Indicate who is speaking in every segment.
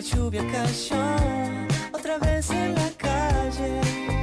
Speaker 1: La lluvia cayó otra vez en la calle.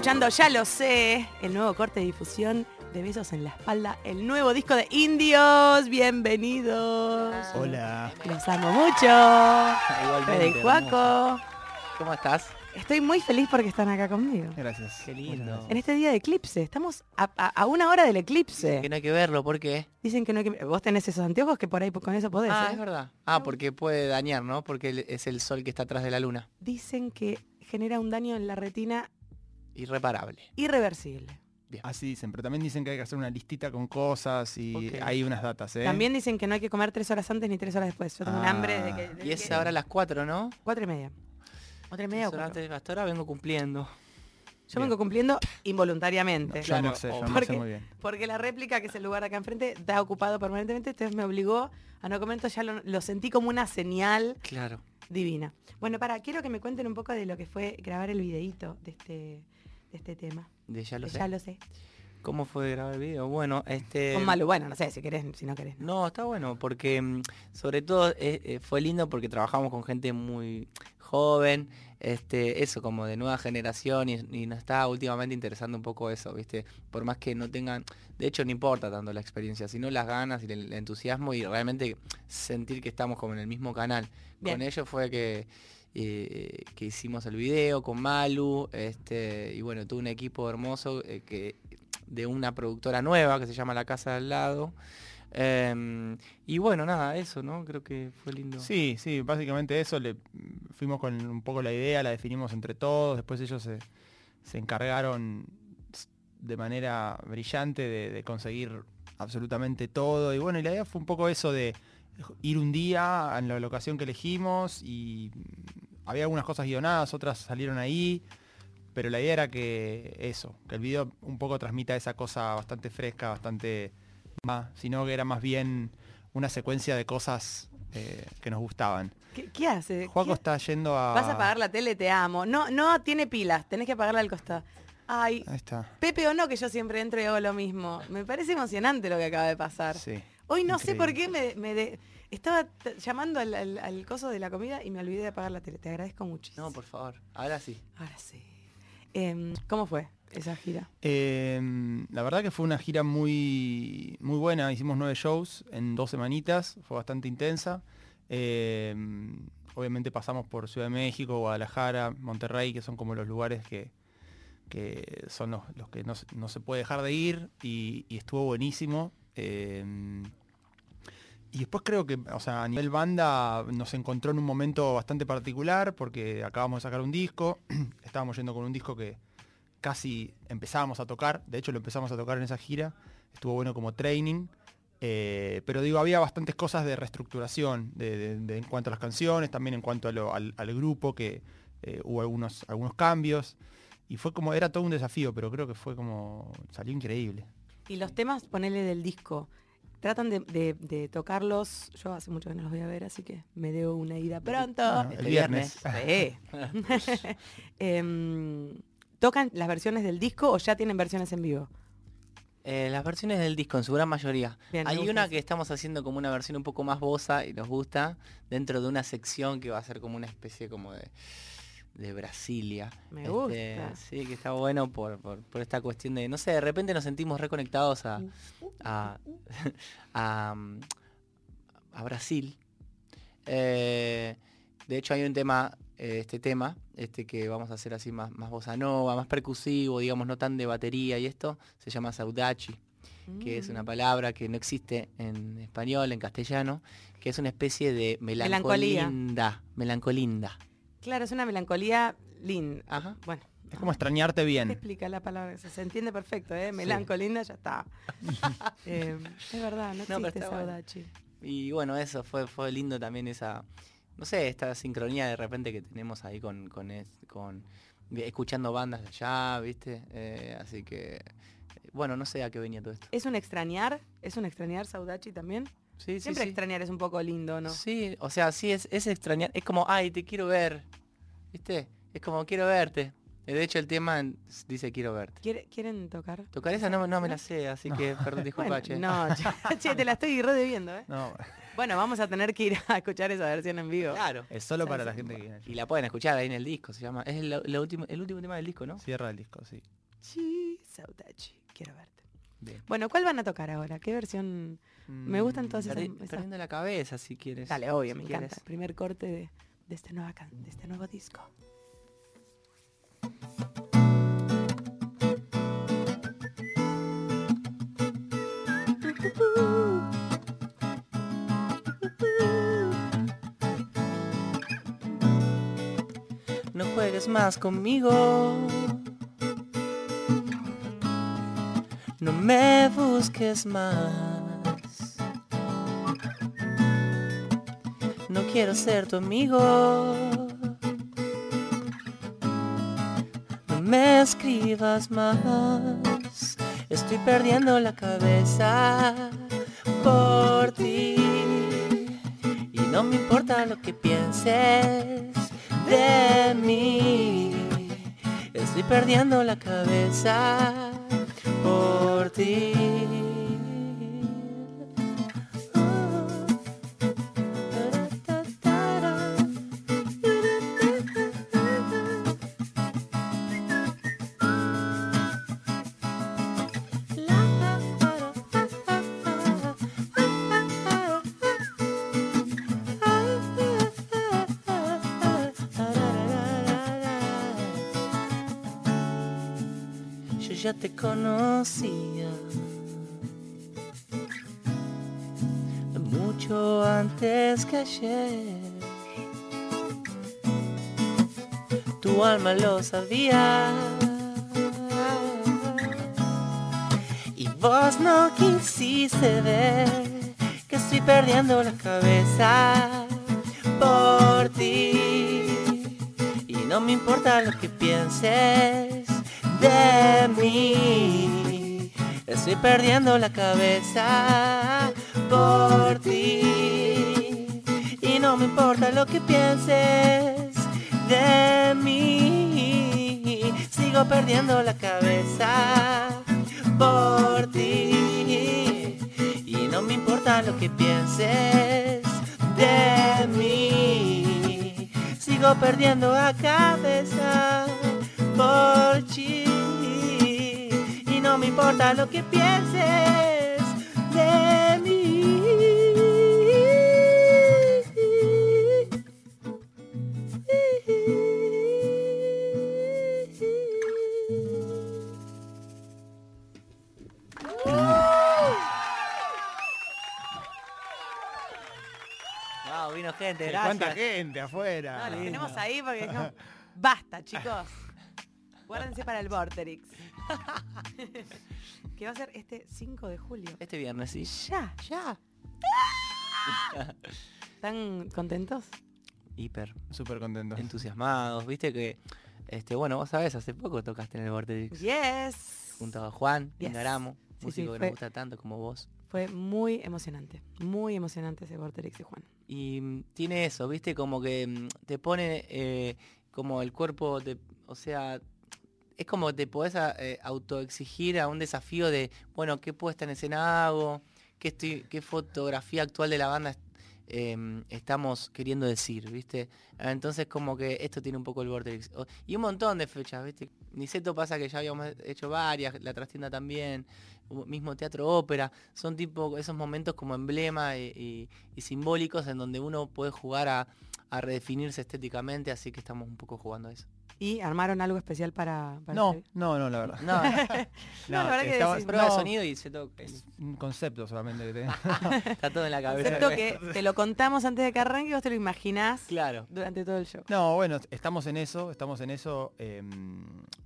Speaker 2: Escuchando, ya lo sé, el nuevo corte de difusión de Besos en la Espalda, el nuevo disco de Indios. Bienvenidos.
Speaker 3: Hola.
Speaker 2: Los amo mucho.
Speaker 4: Igualmente,
Speaker 2: Fede y Cuaco.
Speaker 4: ¿Cómo estás?
Speaker 2: Estoy muy feliz porque están acá conmigo.
Speaker 3: Gracias.
Speaker 4: Qué lindo.
Speaker 2: En este día de eclipse, estamos a, a- a una hora del eclipse.
Speaker 4: Que no hay que verlo, ¿por qué?
Speaker 2: Dicen que no hay que... Vos tenés esos anteojos que por ahí con eso podés,
Speaker 4: Ah,
Speaker 2: ¿eh?
Speaker 4: es verdad. Ah, porque puede dañar, ¿no? Porque es el sol que está atrás de la luna.
Speaker 2: Dicen que genera un daño en la retina
Speaker 4: Irreparable.
Speaker 2: irreversible.
Speaker 3: Así dicen, pero también dicen que hay que hacer una listita con cosas y hay unas datas, ¿eh?
Speaker 2: También dicen que no hay que comer tres horas antes ni tres horas después. Yo tengo un
Speaker 3: Ah.
Speaker 2: hambre de que... de
Speaker 4: Y es
Speaker 2: que-
Speaker 4: ahora a las 4, ¿no?
Speaker 2: Cuatro y media. Cuatro y media o cuatro.
Speaker 4: antes, hasta ahora vengo cumpliendo.
Speaker 2: Yo vengo cumpliendo involuntariamente.
Speaker 3: Yo no
Speaker 4: Claro,
Speaker 3: sé, yo
Speaker 4: o-
Speaker 3: no sé
Speaker 2: porque-
Speaker 3: muy bien.
Speaker 2: Porque la réplica, que es el lugar de acá enfrente, está ocupado permanentemente, entonces me obligó a no comer, ya lo, lo sentí como una señal
Speaker 4: Claro.
Speaker 2: divina. Bueno, para, quiero que me cuenten un poco de lo que fue grabar el videíto de este, de este tema.
Speaker 4: De ya lo
Speaker 2: De
Speaker 4: sé.
Speaker 2: Ya lo sé.
Speaker 4: ¿Cómo fue grabar el video? Bueno, este...
Speaker 2: Con Malu, bueno, no sé, si querés, si no querés. no.
Speaker 4: No, está bueno, porque mm, sobre todo eh, eh, fue lindo porque trabajamos con gente muy joven, este, eso como de nueva generación y, y nos está últimamente interesando un poco eso, ¿viste? Por más que no tengan, de hecho no importa tanto la experiencia, sino las ganas y el, el entusiasmo y realmente sentir que estamos como en el mismo canal.
Speaker 2: Bien.
Speaker 4: Con ellos fue que, eh, que hicimos el video con Malu, este, y bueno, tuve un equipo hermoso eh, que de una productora nueva que se llama La Casa del Lado. Em, y bueno, nada, eso, ¿no? Creo que fue lindo.
Speaker 3: Sí, sí, básicamente eso, le fuimos con un poco la idea, la definimos entre todos, después ellos se, se encargaron de manera brillante de, conseguir absolutamente todo. Y bueno, y la idea fue un poco eso de ir un día en la locación que elegimos y había algunas cosas guionadas, otras salieron ahí, pero la idea era que eso, que el video un poco transmita esa cosa bastante fresca, bastante más, sino que era más bien una secuencia de cosas eh, que nos gustaban.
Speaker 2: ¿Qué, qué hace?
Speaker 3: Juaco
Speaker 2: ¿Qué-
Speaker 3: está yendo a...
Speaker 2: Vas a apagar la tele, te amo. No, no tiene pilas, tenés que apagarla al costado. Ay,
Speaker 3: Ahí está.
Speaker 2: Pepe o no, que yo siempre entro y hago lo mismo. Me parece emocionante lo que acaba de pasar.
Speaker 3: Sí.
Speaker 2: Hoy no sé por qué me, me de- estaba llamando al, al- al coso de la comida y me olvidé de apagar la tele. Te agradezco muchísimo.
Speaker 1: No, por favor. Ahora sí.
Speaker 2: Ahora sí. Em, ¿Cómo fue esa gira?
Speaker 3: Eh, la verdad que fue una gira muy, muy buena. Hicimos nueve shows en dos semanitas. Fue bastante intensa. Eh, obviamente pasamos por Ciudad de México, Guadalajara, Monterrey, que son como los lugares que, que son los, los que no, se- no se puede dejar de ir. Y, y estuvo buenísimo. Y después creo que, o sea, a nivel banda nos encontró en un momento bastante particular porque acabamos de sacar un disco, estábamos yendo con un disco que casi empezábamos a tocar, de hecho lo empezamos a tocar en esa gira, estuvo bueno como training, eh, pero digo, había bastantes cosas de reestructuración de, en cuanto a las canciones, también en cuanto al grupo, que eh, hubo algunos, algunos cambios, y fue como, era todo un desafío, pero creo que fue como, salió increíble.
Speaker 2: Y los temas, ponele del disco, tratan de, de- de tocarlos. Yo hace mucho que no los voy a ver, así que me debo una ida pronto.
Speaker 3: Bueno,
Speaker 1: Este
Speaker 3: el viernes.
Speaker 2: Sí. Em, ¿Tocan las versiones del disco o ya tienen versiones en vivo?
Speaker 1: Eh, las versiones del disco, en su gran mayoría.
Speaker 2: Bien,
Speaker 1: Hay una que estamos haciendo como una versión un poco más bosa y nos gusta, dentro de una sección que va a ser como una especie como de, de Brasilia.
Speaker 2: Me
Speaker 1: Este,
Speaker 2: gusta.
Speaker 1: Sí, que está bueno por, por, por esta cuestión de, no sé, de repente nos sentimos reconectados a, a, a, mm, a Brasil. Eh, de hecho hay un tema, eh, este tema, este que vamos a hacer así más, más bossa nova, más percusivo, digamos, no tan de batería y esto, se llama Saudachi, que es una
Speaker 2: Mm.
Speaker 1: palabra que no existe en español, en castellano, que es una especie de
Speaker 2: Melancolía.
Speaker 1: melancolinda. Melancolinda.
Speaker 2: Claro, es una melancolía linda.
Speaker 1: Ajá.
Speaker 2: Bueno,
Speaker 3: Es como extrañarte
Speaker 2: ¿qué
Speaker 3: bien.
Speaker 2: explica la palabra? Se, se entiende perfecto, ¿eh? Melancolinda, ya está. Em, es verdad, no existe
Speaker 1: bueno.
Speaker 2: Saudachi.
Speaker 1: Y bueno, eso fue, fue lindo también esa, no sé, esta sincronía de repente que tenemos ahí con, con, es- con escuchando bandas de allá, ¿viste? Eh, así que, eh, bueno, no sé a qué venía todo esto.
Speaker 2: ¿Es un extrañar? ¿Es un extrañar Saudachi también?
Speaker 1: Sí,
Speaker 2: Siempre
Speaker 1: sí.
Speaker 2: extrañar es un poco lindo, ¿no?
Speaker 1: Sí, o sea, sí, es, es extrañar, es como, ay, te quiero ver, ¿viste? Es como, quiero verte. Eh, De hecho, el tema dice quiero verte.
Speaker 2: ¿Quiere- ¿Quieren tocar?
Speaker 1: Tocar esa no, no me la sé, así que, perdón, disculpa,
Speaker 2: Bueno,
Speaker 1: che.
Speaker 2: no, che, te la estoy re debiendo, ¿eh?
Speaker 3: No,
Speaker 2: Bueno, vamos a tener que ir a escuchar esa versión en vivo.
Speaker 1: Claro.
Speaker 3: es solo para la gente que viene.
Speaker 1: Y la pueden escuchar ahí en el disco, se llama, es el, último, el último tema del disco, ¿no?
Speaker 3: Cierra el disco, sí.
Speaker 2: Sí, Saudachi, quiero verte.
Speaker 1: Bien.
Speaker 2: Bueno, ¿cuál van a tocar ahora? ¿Qué versión? Me gustan todas esas- esas-
Speaker 1: Perdiendo la cabeza, si quieres.
Speaker 2: Dale, obvio,
Speaker 1: si
Speaker 2: me
Speaker 1: quieres.
Speaker 2: encanta. Primer corte de, de este, nueva can- de este nuevo disco.
Speaker 1: No juegues más conmigo. No me busques más. Quiero ser tu amigo. No me escribas más. Estoy perdiendo la cabeza por ti. Y no me importa lo que pienses de mí. Estoy perdiendo la cabeza por ti. Conocía mucho antes que ayer. Tu alma lo sabía. Y vos no quisiste ver que estoy perdiendo la cabeza por ti. Y no me importa lo que pienses de mí. Estoy perdiendo la cabeza por ti. Y no me importa lo que pienses de mí. Sigo perdiendo la cabeza por ti. Y no me importa lo que pienses de mí. Sigo perdiendo la cabeza por ti. Y no me importa lo que pienses de mí. Wow, vino gente, gracias.
Speaker 3: ¿Cuánta gente afuera?
Speaker 2: No, los tenemos ahí porque no. Basta, chicos. Guárdense para el Vorterix. que va a ser este 5 de julio.
Speaker 1: Este viernes, sí.
Speaker 2: Ya, ya. ¿Están contentos?
Speaker 1: Hiper
Speaker 3: Súper contento.
Speaker 1: entusiasmados. Viste que, este, bueno, vos sabés, hace poco tocaste en el Vortex
Speaker 2: Yes.
Speaker 1: junto a Juan
Speaker 2: Yes.
Speaker 1: Ingaramo,
Speaker 2: Sí,
Speaker 1: músico
Speaker 2: sí,
Speaker 1: que
Speaker 2: fue-
Speaker 1: nos gusta tanto como vos.
Speaker 2: Fue muy emocionante. Muy emocionante ese Vorterix de Juan.
Speaker 1: Y mm, tiene eso, viste, como que mm, te pone eh, como el cuerpo, te- o sea, es como te podés a- eh, autoexigir a un desafío de, bueno, ¿qué puesta en escena hago? ¿Qué, estoy, qué fotografía actual de la banda em, estamos queriendo decir, viste? Entonces como que esto tiene un poco el Vortex. Y un montón de fechas, viste. Niceto pasa que ya habíamos hecho varias, la trastienda también, mismo teatro ópera, son tipo esos momentos como emblema y simbólicos en donde uno puede jugar a, a redefinirse estéticamente, así que estamos un poco jugando a eso.
Speaker 2: ¿Y armaron algo especial para, para
Speaker 3: No, no, no, la verdad.
Speaker 1: No,
Speaker 2: No, la verdad que decís,
Speaker 1: prueba de sonido y se toca.
Speaker 3: Es un concepto solamente que tengo.
Speaker 1: Está todo en la cabeza.
Speaker 2: Concepto que te lo contamos antes de que arranque y vos te lo imaginás
Speaker 1: Claro.
Speaker 2: durante todo el show.
Speaker 3: No, bueno, estamos en eso, estamos en eso, eh,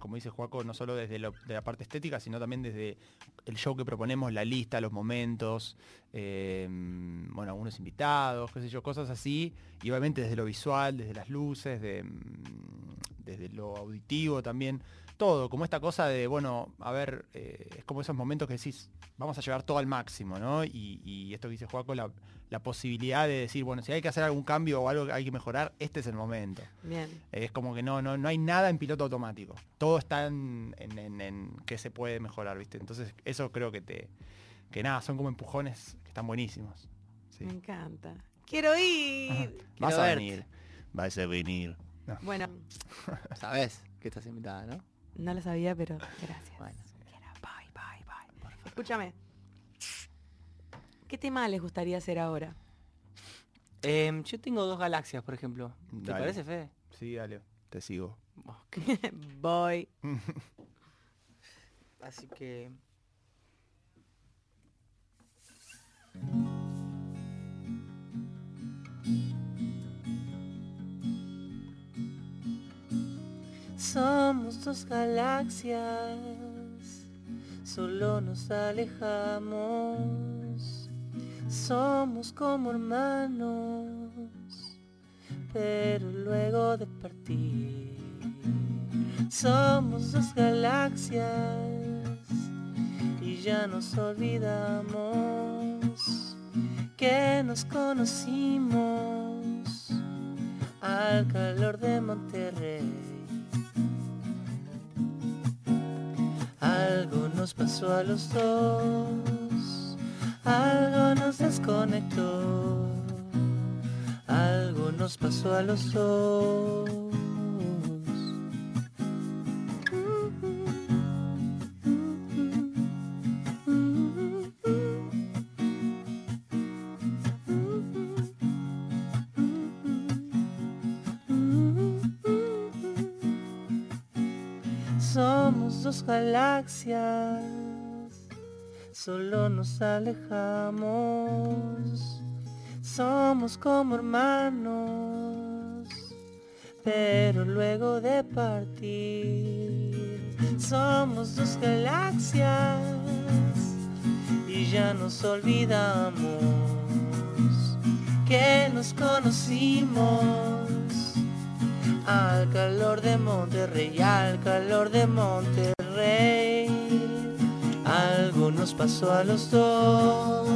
Speaker 3: como dice Juaco, no solo desde lo- de la parte estética, sino también desde el show que proponemos, la lista, los momentos, eh, bueno, algunos invitados, qué sé yo, cosas así, y obviamente desde lo visual, desde las luces, de, mm, lo auditivo también, todo, como esta cosa de, bueno, a ver, eh, es como esos momentos que decís, vamos a llevar todo al máximo, ¿no? Y, y esto que dice Juaco, la, la posibilidad de decir, bueno, si hay que hacer algún cambio o algo que hay que mejorar, este es el momento.
Speaker 2: Bien.
Speaker 3: Es como que no, no, no hay nada en piloto automático. Todo está en, en, en- en que se puede mejorar, ¿viste? Entonces, eso creo que te. Que nada, son como empujones que están buenísimos. Sí.
Speaker 2: Me encanta. Quiero ir.
Speaker 3: Vas
Speaker 1: Quiero
Speaker 3: a
Speaker 1: verte.
Speaker 3: venir. Vas a venir. No.
Speaker 2: Bueno,
Speaker 1: Sabes que estás invitada, ¿no?
Speaker 2: no lo sabía, pero gracias.
Speaker 1: Bueno.
Speaker 2: Bye, bye, bye. Escúchame. ¿Qué tema les gustaría hacer ahora?
Speaker 1: Em, yo tengo dos galaxias, por ejemplo. ¿Te
Speaker 3: Dale.
Speaker 1: parece, Fede?
Speaker 3: Sí, dale, te sigo.
Speaker 1: Ok.
Speaker 2: Voy.
Speaker 1: Así que... Somos dos galaxias, solo nos alejamos. Somos como hermanos, pero luego de partir. Somos dos galaxias y ya nos olvidamos que nos conocimos al calor de Monterrey. Algo nos pasó a los dos, algo nos desconectó, algo nos pasó a los dos. Dos galaxias, solo nos alejamos. Somos como hermanos, pero luego de partir. Somos dos galaxias y ya nos olvidamos que nos conocimos al calor de Monterrey, al calor de Monterrey. Algo nos pasó a los dos,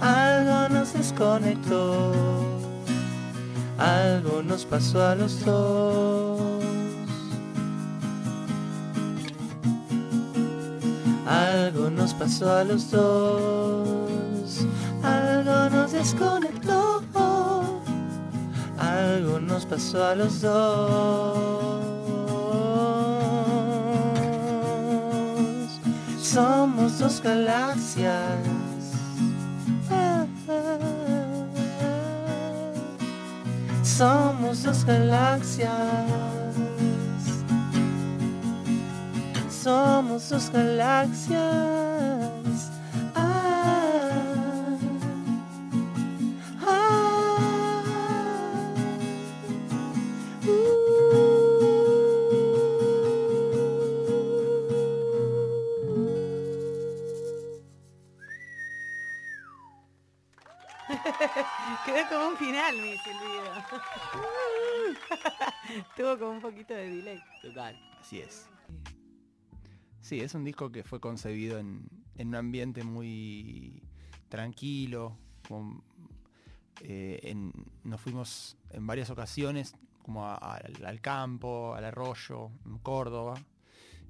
Speaker 1: algo nos desconectó, algo nos pasó a los dos. Algo nos pasó a los dos, algo nos desconectó, algo nos pasó a los dos. Somos dos galaxias. Somos dos galaxias. Somos dos galaxias.
Speaker 2: Tuvo como un poquito de delay.
Speaker 1: Total.
Speaker 3: Así es. Sí, es un disco que fue concebido en, en un ambiente muy tranquilo. con- eh, en- nos fuimos en varias ocasiones como a- a- al, campo, al arroyo, en Córdoba.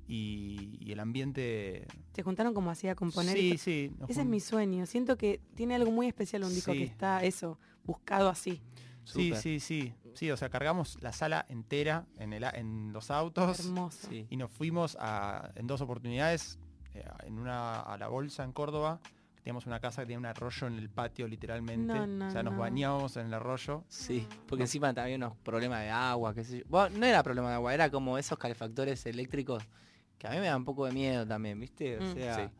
Speaker 3: Y, y el ambiente...
Speaker 2: Se juntaron como así a componer.
Speaker 3: sí, sí.
Speaker 2: Ese es mi sueño. Siento que tiene algo muy especial un disco
Speaker 3: Sí.
Speaker 2: que está eso, buscado así.
Speaker 3: Sí, sí, sí. Sí, o sea, cargamos la sala entera en, el, en los autos.
Speaker 2: Hermoso.
Speaker 1: Sí.
Speaker 3: y nos fuimos a- en dos oportunidades, eh, en una a la bolsa en Córdoba, teníamos una casa que tenía un arroyo en el patio literalmente,
Speaker 2: No, no,
Speaker 3: o sea, nos
Speaker 2: no.
Speaker 3: bañábamos en el arroyo.
Speaker 1: Sí, porque encima también unos problemas de agua, qué sé yo. Bueno, no era problema de agua, era como esos calefactores eléctricos que a mí me dan un poco de miedo también, ¿viste? O
Speaker 2: Mm.
Speaker 1: sea,
Speaker 3: Sí.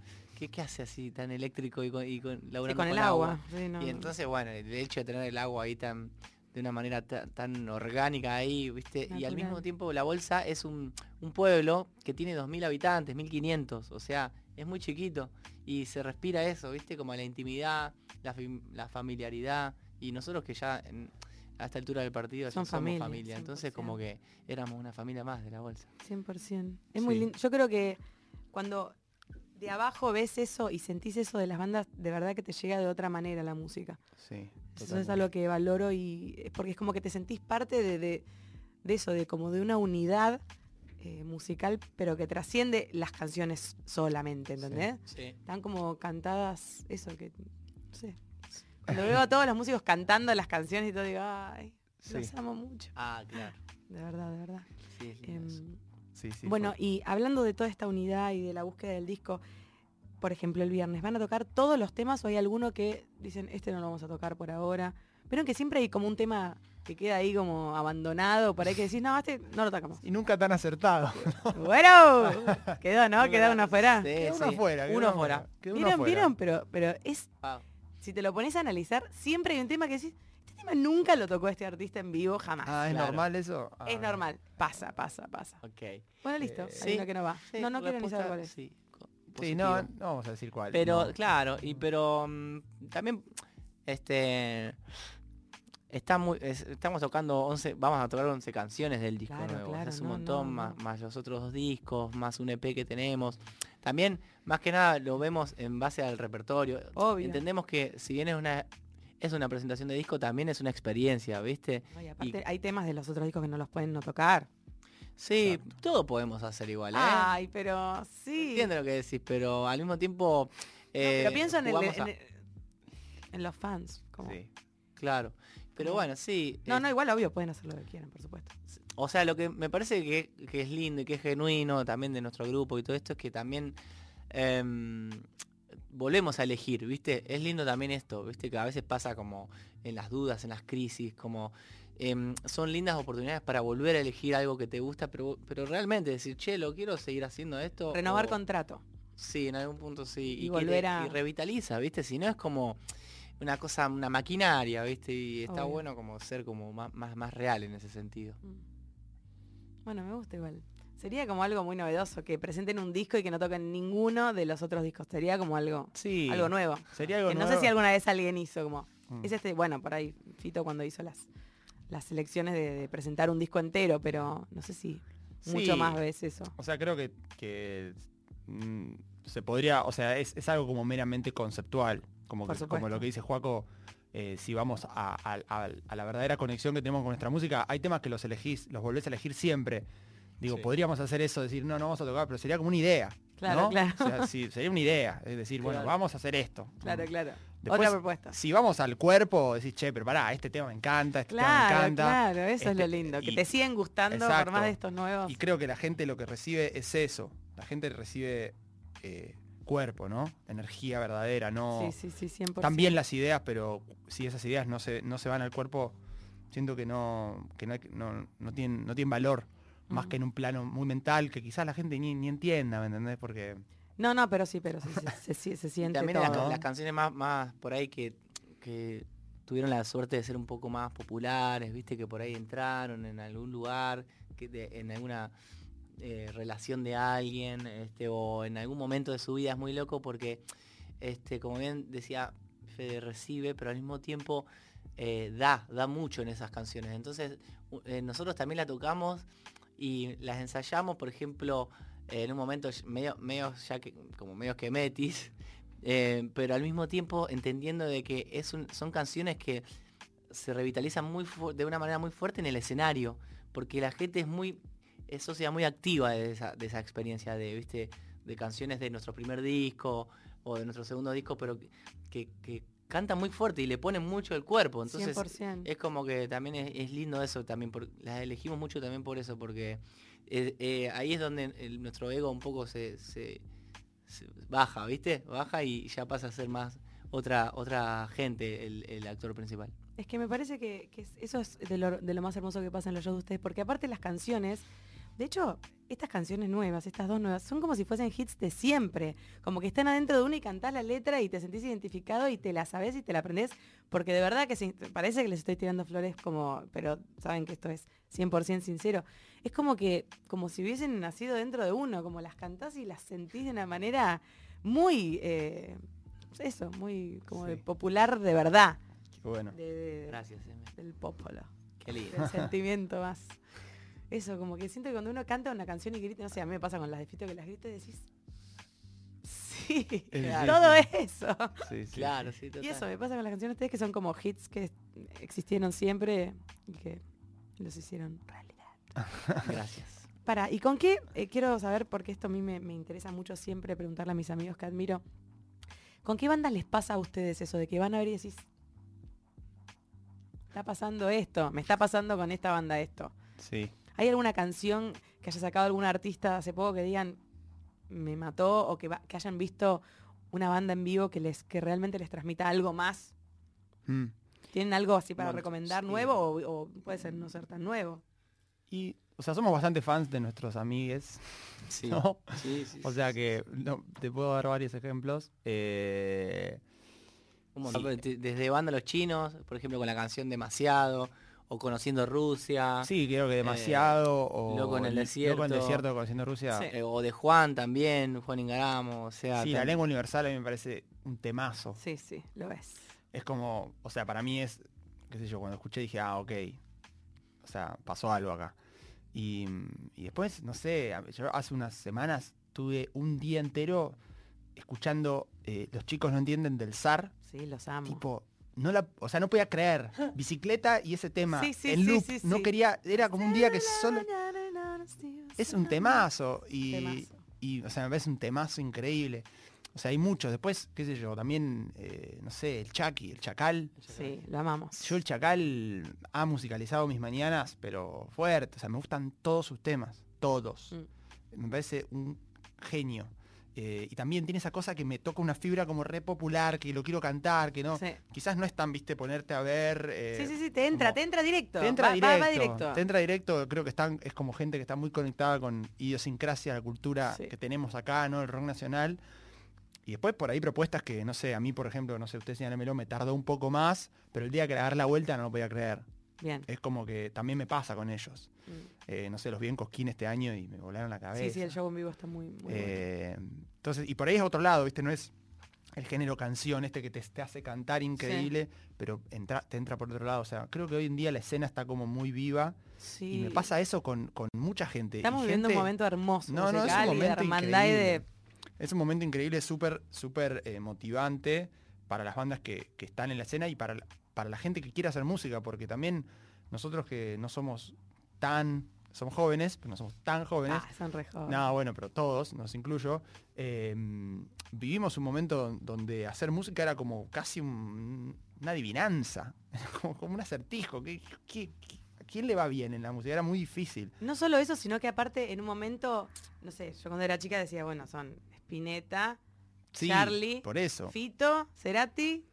Speaker 1: ¿Qué, qué hace así tan eléctrico y con, y con,
Speaker 2: Sí, con el agua. sí, no.
Speaker 1: Y entonces, bueno, el hecho de tener el agua ahí tan de una manera ta- tan orgánica ahí, ¿viste? Y al mismo tiempo la bolsa es un, un pueblo que tiene 2.000 habitantes, 1.500, o sea, es muy chiquito y se respira eso, ¿viste? Como la intimidad, la, fam- la familiaridad y nosotros que ya en- a esta altura del partido
Speaker 2: Son
Speaker 1: somos
Speaker 2: familia,
Speaker 1: familia, entonces
Speaker 2: 100%.
Speaker 1: como que éramos una familia más de la bolsa.
Speaker 2: 100%. Es muy lindo. Yo creo que cuando de abajo ves eso y sentís eso de las bandas, de verdad que te llega de otra manera la música.
Speaker 3: Sí,
Speaker 2: Eso es algo que valoro y es porque es como que te sentís parte de, de- de eso, de como de una unidad eh, musical, pero que trasciende las canciones solamente, ¿entendés?
Speaker 1: Sí.
Speaker 2: Están como cantadas, eso que, no sé. Cuando veo a todos los músicos cantando las canciones y todo, digo, ay, los
Speaker 3: Sí.
Speaker 2: amo mucho.
Speaker 1: Ah, claro.
Speaker 2: De verdad, de verdad.
Speaker 1: Sí, es lindo eso.
Speaker 2: Em,
Speaker 3: Sí, sí,
Speaker 2: bueno,
Speaker 3: fue-
Speaker 2: y hablando de toda esta unidad y de la búsqueda del disco, por ejemplo, el viernes, ¿van a tocar todos los temas o hay alguno que dicen, este no lo vamos a tocar por ahora? Pero que siempre hay como un tema que queda ahí como abandonado, por ahí que decís, no, este no lo tocamos.
Speaker 3: Y nunca tan acertado.
Speaker 2: bueno, quedó, ¿no? Quedó uno afuera.
Speaker 1: Sí,
Speaker 3: Quedó uno afuera.
Speaker 1: Uno afuera.
Speaker 2: ¿Vieron, vieron? Pero, pero es,
Speaker 1: Ah,
Speaker 2: si te lo pones a analizar, siempre hay un tema que decís, tema nunca lo tocó este artista en vivo, jamás.
Speaker 3: Ah, ¿es
Speaker 1: Claro.
Speaker 3: normal eso? Ah.
Speaker 2: Es normal, pasa, pasa, pasa.
Speaker 1: ok.
Speaker 2: Bueno, listo,
Speaker 3: Eh,
Speaker 2: hay
Speaker 1: sí,
Speaker 2: uno que no va.
Speaker 1: Sí,
Speaker 2: no, no quiero ni saber cuál es.
Speaker 1: sí,
Speaker 3: no, vamos a decir cuál.
Speaker 1: Pero,
Speaker 3: no.
Speaker 1: claro, y pero mm, también este está muy es- estamos tocando 11, vamos a tocar 11 canciones del disco
Speaker 2: Claro,
Speaker 1: nuevo.
Speaker 2: claro,
Speaker 1: es un
Speaker 2: no,
Speaker 1: montón,
Speaker 2: no,
Speaker 1: más, más los otros dos discos, más un EP que tenemos. También, más que nada, lo vemos en base al repertorio.
Speaker 2: Obvio.
Speaker 1: Entendemos que si bien es una es una presentación de disco, también es una experiencia, ¿viste?
Speaker 2: No, y aparte hay temas de los otros discos que no los pueden no tocar.
Speaker 1: Sí, todo podemos hacer igual, ¿eh?
Speaker 2: Ay, pero sí.
Speaker 1: Entiendo lo que decís, pero al mismo tiempo...
Speaker 2: No,
Speaker 1: eh,
Speaker 2: pero pienso en, el-
Speaker 1: jugamos
Speaker 2: en
Speaker 1: a-
Speaker 2: el- en los fans. como-
Speaker 3: Sí.
Speaker 1: Claro. Pero bueno, sí.
Speaker 2: No,
Speaker 1: eh,
Speaker 2: no, igual obvio, pueden hacer lo que quieran, por supuesto.
Speaker 1: O sea, lo que me parece que, que es lindo y que es genuino también de nuestro grupo y todo esto es que también em, volvemos a elegir, ¿viste? Es lindo también esto, ¿viste? Que a veces pasa como en las dudas, en las crisis, como em, son lindas oportunidades para volver a elegir algo que te gusta, pero, pero realmente decir, che, lo quiero seguir haciendo esto.
Speaker 2: Renovar
Speaker 1: o-
Speaker 2: contrato.
Speaker 1: Sí, en algún punto sí.
Speaker 2: Y
Speaker 1: que
Speaker 2: volver
Speaker 1: te-
Speaker 2: a-
Speaker 1: y revitaliza, ¿viste? Si no es como una cosa, una maquinaria, ¿viste? Y está
Speaker 2: Obvio.
Speaker 1: bueno como ser como más, más, más real en ese sentido.
Speaker 2: Mm. Bueno, me gusta igual. Sería como algo muy novedoso, que presenten un disco y que no toquen ninguno de los otros discos. Sería como algo,
Speaker 3: Sí.
Speaker 2: algo nuevo.
Speaker 3: Sería algo
Speaker 2: Que no sé si alguna vez alguien hizo como...
Speaker 3: Mm.
Speaker 2: Es este, bueno, por ahí Fito cuando hizo las, las selecciones de, de presentar un disco entero, pero no sé si mucho más ves eso.
Speaker 3: O sea, creo que, que, mm, se podría, o sea, es, es algo como meramente conceptual, como, que- como lo que dice Juaco, eh, si vamos a, a- a- a la verdadera conexión que tenemos con nuestra música, hay temas que los elegís, los volvés a elegir siempre. Digo,
Speaker 1: Sí.
Speaker 3: podríamos hacer eso, decir, no, no vamos a tocar, pero sería como una idea.
Speaker 2: Claro,
Speaker 3: ¿no?
Speaker 2: claro.
Speaker 3: O sea, sí, sería una idea, es decir, bueno,
Speaker 1: Claro.
Speaker 3: vamos a hacer esto.
Speaker 2: Claro, claro.
Speaker 3: Después,
Speaker 2: Otra propuesta.
Speaker 3: Si vamos al cuerpo, decís, che, pero pará, este tema me encanta, este tema me
Speaker 2: Claro,
Speaker 3: encanta.
Speaker 2: claro, eso es
Speaker 3: Este,
Speaker 2: lo lindo, que
Speaker 3: y-
Speaker 2: te siguen gustando por
Speaker 3: Exacto.
Speaker 2: más de estos nuevos.
Speaker 3: Y creo que la gente lo que recibe es eso. La gente recibe eh, cuerpo, ¿no? Energía verdadera, no.
Speaker 2: Sí, sí, sí, 100%.
Speaker 3: También las ideas, pero si esas ideas no se, no se van al cuerpo, siento que no, que no, no, no tienen, no tienen valor. Más que en un plano muy mental que quizás la gente ni, ni entienda, ¿me entendés? Porque.
Speaker 2: No, no, pero sí, pero sí, se, se- se
Speaker 1: Y
Speaker 2: siente
Speaker 1: también
Speaker 2: todo.
Speaker 1: las, canciones más, más por ahí que, que tuvieron la suerte de ser un poco más populares, viste, que por ahí entraron en algún lugar, que de- en alguna eh, relación de alguien, este, o en algún momento de su vida es muy loco porque, este, como bien decía, Fede recibe, pero al mismo tiempo eh, da, da mucho en esas canciones. Entonces, eh, nosotros también la tocamos y las ensayamos, por ejemplo, en un momento medio, ya que, como medio que metis, eh, pero al mismo tiempo entendiendo de que es son canciones que se revitalizan muy de una manera muy fuerte en el escenario, porque la gente es muy, es sociedad muy activa de esa, de esa experiencia de, viste, de canciones de nuestro primer disco o de nuestro segundo disco, pero que, que cantan muy fuerte y le ponen mucho el cuerpo. Entonces
Speaker 2: 100%.
Speaker 1: es como que también es, es lindo eso también, por, las elegimos mucho también por eso, porque eh, eh, ahí es donde el- nuestro ego un poco se, se- se baja, ¿viste? Baja y ya pasa a ser más otra otra gente el, el actor principal.
Speaker 2: Es que me parece que, que es- eso es de lo, de lo más hermoso que pasa en los shows de ustedes, porque aparte las canciones, de hecho, estas canciones nuevas, estas dos nuevas, son como si fuesen hits de siempre, como que están adentro de una y cantás la letra y te sentís identificado y te la sabés y te la aprendés, porque de verdad que se- parece que les estoy tirando flores como, pero saben que esto es 100% sincero, es como que, como si hubiesen nacido dentro de uno, como las cantás y las sentís de una manera muy, eh, eso, muy como de popular de verdad.
Speaker 3: Qué bueno.
Speaker 2: de- de-
Speaker 1: Gracias,
Speaker 2: del popolo,
Speaker 1: Qué lindo.
Speaker 2: del sentimiento más. Eso, como que siento que cuando uno canta una canción y grita, no sé, a mí me pasa con las de Fito que las grita y decís, sí, todo eso.
Speaker 3: Sí, sí,
Speaker 1: Claro,
Speaker 3: sí.
Speaker 1: sí, total.
Speaker 2: Y eso me pasa con las canciones de ustedes que son como hits que existieron siempre y que los hicieron realidad.
Speaker 1: Gracias.
Speaker 2: Para, ¿y con qué? eh, quiero saber, porque esto a mí me, me interesa mucho siempre preguntarle a mis amigos que admiro. ¿Con qué bandas les pasa a ustedes eso de que van a ver y decís, está pasando esto, me está pasando con esta banda esto?
Speaker 3: Sí.
Speaker 2: ¿Hay alguna canción que haya sacado algún artista hace poco que digan, me mató, o que, va- que hayan visto una banda en vivo que, les, que realmente les transmita algo más?
Speaker 3: Mm.
Speaker 2: ¿Tienen algo así para
Speaker 1: Bueno,
Speaker 2: recomendar
Speaker 1: sí.
Speaker 2: nuevo o, o puede ser no ser tan nuevo?
Speaker 3: Y, o sea, somos bastante fans de nuestros amigues,
Speaker 1: Sí.
Speaker 3: ¿no?
Speaker 1: Sí, sí,
Speaker 3: O sea que no, te puedo dar varios ejemplos. Eh,
Speaker 1: Un montón. Desde banda Los Chinos, por ejemplo, con la canción Demasiado, o Conociendo Rusia,
Speaker 3: sí, creo que demasiado. o
Speaker 1: Ah. Loco en el
Speaker 3: Loco en
Speaker 1: desierto.
Speaker 3: el desierto, conociendo Rusia.
Speaker 2: Sí.
Speaker 3: Sí,
Speaker 1: eh, o de Juan también, Juan Ingaramo, o sea...
Speaker 3: la
Speaker 1: tam-
Speaker 3: lengua universal a mí me parece un temazo.
Speaker 2: Sí, sí, lo es.
Speaker 3: Es como, o sea, para mí es, qué sé yo, cuando escuché dije, ah, ok. O sea, pasó algo acá. Y, y después, no sé, yo hace unas semanas tuve un día entero escuchando eh, Los chicos no entienden del zar.
Speaker 2: Sí, los amo.
Speaker 3: Tipo, no la, o sea, no podía creer. Bicicleta y ese tema
Speaker 2: Sí, sí,
Speaker 3: en loop.
Speaker 2: sí,
Speaker 3: no quería, era como un día que solo es un temazo y,
Speaker 2: Temazo.
Speaker 3: y, o sea, me parece un temazo increíble. O sea, hay muchos. Después, qué sé yo, también, eh, no sé, el Chucky, el Chacal.
Speaker 2: Sí, lo amamos.
Speaker 3: Yo el Chacal ha musicalizado mis mañanas, pero fuerte. O sea, me gustan todos sus temas. Todos.
Speaker 2: Mm.
Speaker 3: Me parece un genio. Eh, y también tiene esa cosa que me toca una fibra como re popular, que lo quiero cantar, que no.
Speaker 2: Sí.
Speaker 3: Quizás no es tan, viste, ponerte a ver. eh,
Speaker 2: sí, sí, sí, te entra,
Speaker 3: como-
Speaker 2: te entra directo.
Speaker 3: te entra
Speaker 2: va,
Speaker 3: directo,
Speaker 2: va- va directo.
Speaker 3: Te entra directo, creo que están, es como gente que está muy conectada con idiosincrasia, la cultura
Speaker 2: Sí.
Speaker 3: que tenemos acá, ¿no? El rock nacional. Y después por ahí propuestas que, no sé, a mí, por ejemplo, no sé, ustedes señálemelo, me tardó un poco más, pero el día que le dar la vuelta no lo podía creer.
Speaker 2: Bien.
Speaker 3: Es como que también me pasa con ellos.
Speaker 2: Mm.
Speaker 3: Eh, no sé, los vi en Cosquín este año y me volaron la cabeza.
Speaker 2: Sí, sí, el show en vivo está muy, muy bueno.
Speaker 3: Eh, entonces, y por ahí es otro lado, ¿viste? No es el género canción, este que te, te hace cantar increíble, pero entra, te entra por otro lado. O sea, creo que hoy en día la escena está como muy viva.
Speaker 2: Sí.
Speaker 3: Y me pasa eso con, con mucha gente.
Speaker 2: Estamos viviendo un momento hermoso.
Speaker 3: No, no, es un momento
Speaker 2: y de...
Speaker 3: increíble. Es un momento increíble, súper, súper eh, motivante para las bandas que, que están en la escena y para, la- para la gente que quiere hacer música, porque también nosotros que no somos tan, somos jóvenes, pero no somos tan jóvenes.
Speaker 2: Ah, son re jóvenes.
Speaker 3: No, bueno, pero todos, nos incluyo, eh, vivimos un momento donde hacer música era como casi un- una adivinanza, como, como un acertijo. ¿Qué, qué- qué- a quién le va bien en la música? Era muy difícil.
Speaker 2: No solo eso, sino que aparte en un momento, no sé, yo cuando era chica decía, bueno, son Spinetta,
Speaker 3: Sí,
Speaker 2: Charlie,
Speaker 3: por eso.
Speaker 2: Fito, Cerati,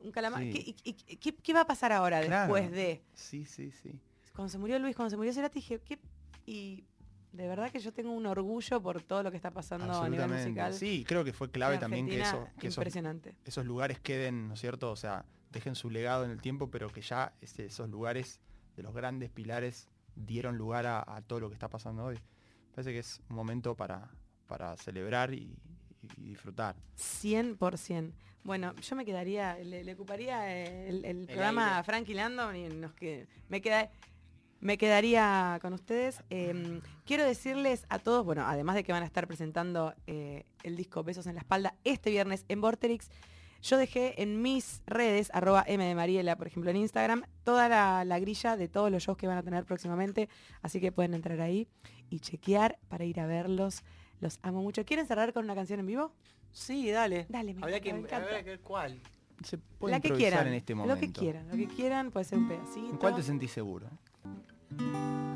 Speaker 2: un calamar.
Speaker 3: Sí.
Speaker 2: ¿Qué, y- y- qué- qué va a pasar ahora
Speaker 3: Claro.
Speaker 2: después de?
Speaker 3: Sí, sí, sí.
Speaker 2: Cuando se murió Luis, cuando se murió Cerati, dije, ¿qué? Y de verdad que yo tengo un orgullo por todo lo que está pasando a nivel musical.
Speaker 3: Sí, creo que fue clave también que, eso, que esos, lugares queden, ¿no es cierto? O sea, dejen su legado en el tiempo, pero que ya ese- esos lugares de los grandes pilares dieron lugar a, a todo lo que está pasando hoy. Parece que es un momento para, para celebrar y, y disfrutar.
Speaker 2: 100%. Bueno, yo me quedaría, le, le ocuparía eh, el, el programa
Speaker 1: aire.
Speaker 2: a Frankie Landon y nos que, me, queda, me quedaría con ustedes. Eh, quiero decirles a todos, bueno, además de que van a estar presentando eh, el disco Besos en la Espalda este viernes en Vorterix, yo dejé en mis redes, arroba M de Mariela, por ejemplo, en Instagram, toda la, la grilla de todos los shows que van a tener próximamente. Así que pueden entrar ahí y chequear para ir a verlos. Los amo mucho. ¿Quieren cerrar con una canción en vivo?
Speaker 1: Sí, dale.
Speaker 2: Dale, me
Speaker 1: Habría
Speaker 2: encanta,
Speaker 1: que,
Speaker 2: me encanta.
Speaker 1: habría que ver cuál.
Speaker 3: Se puede
Speaker 2: La que
Speaker 3: improvisar
Speaker 2: quieran.
Speaker 3: en este momento.
Speaker 2: Lo que quieran, lo que quieran, puede ser un pedacito.
Speaker 3: ¿En cuál te sentís seguro?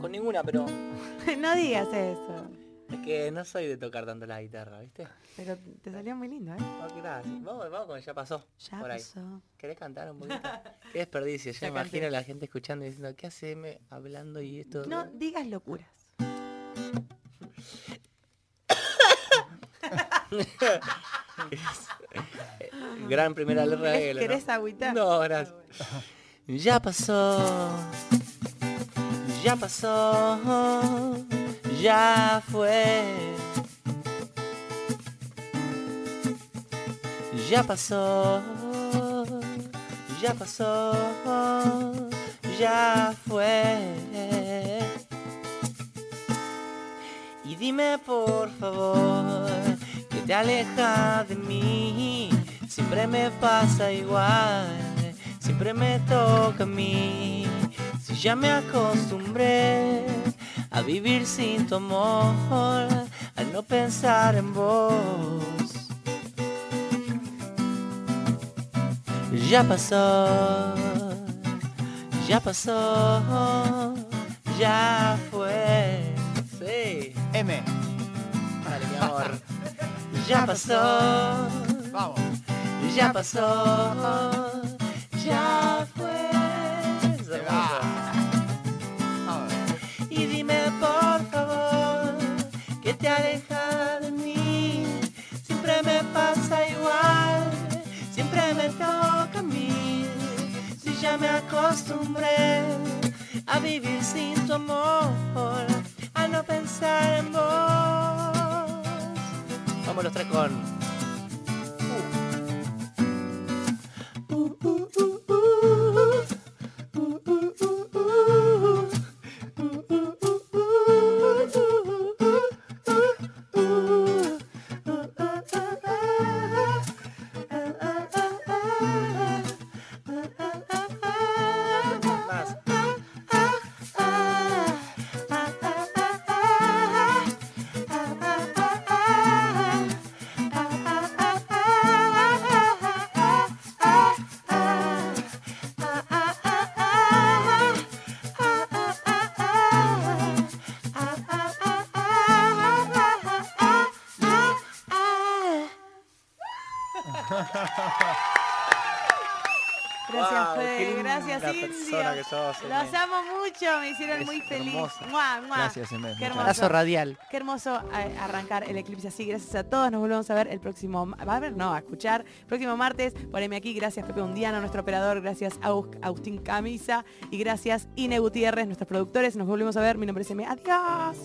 Speaker 1: Con ninguna, pero
Speaker 2: no digas eso.
Speaker 1: es que no soy de tocar tanto la guitarra, ¿viste?
Speaker 2: Pero te salió muy lindo, ¿eh?
Speaker 1: Oh, gracias. Vamos, vamos con ya pasó.
Speaker 2: Ya
Speaker 1: por ahí.
Speaker 2: pasó.
Speaker 1: ¿Querés cantar un poquito? Qué desperdicio. Yo
Speaker 2: Ya
Speaker 1: me imagino a la gente escuchando y diciendo, ¿qué hace M hablando y esto?
Speaker 2: No digas locuras.
Speaker 1: Gran primera
Speaker 2: ¿Querés,
Speaker 1: regla. ¿no?
Speaker 2: querés agüita?
Speaker 1: No, gracias. Ya pasó, ya pasó, ya fue. Ya pasó, ya pasó, ya fue. Y dime por favor te aleja de mí. Siempre me pasa igual, siempre me toca a mí. Si ya me acostumbré a vivir sin tu amor, a no pensar en vos. Ya pasó, ya pasó, ya fue. Sí,
Speaker 3: M.
Speaker 1: dale mi amor. Ya pasó,
Speaker 3: Vamos.
Speaker 1: ya pasó, ya fue.
Speaker 3: Se va.
Speaker 1: Y dime por favor que te aleja de mí. Siempre me pasa igual, siempre me toca a mí. Si ya me acostumbré a vivir sin tu amor, a no pensar en vos. Vamos los tres con.
Speaker 2: Gracias,
Speaker 1: persona
Speaker 2: Indio.
Speaker 1: que sos,
Speaker 2: Los amo mucho, me hicieron muy feliz.
Speaker 1: hermosa.
Speaker 2: Mua, mua.
Speaker 3: Gracias, Eme.
Speaker 2: Qué hermoso.
Speaker 1: Abrazo radial.
Speaker 2: Qué hermoso eh, arrancar el eclipse así. Gracias a todos. Nos volvemos a ver el próximo. ma- ¿Va a ver? No, a escuchar. Próximo martes. Poneme aquí. Gracias, Pepe Undiano, nuestro operador. Gracias, Agustín Camisa. Y gracias, Ine Gutiérrez, nuestros productores. Nos volvemos a ver. Mi nombre es M. Adiós.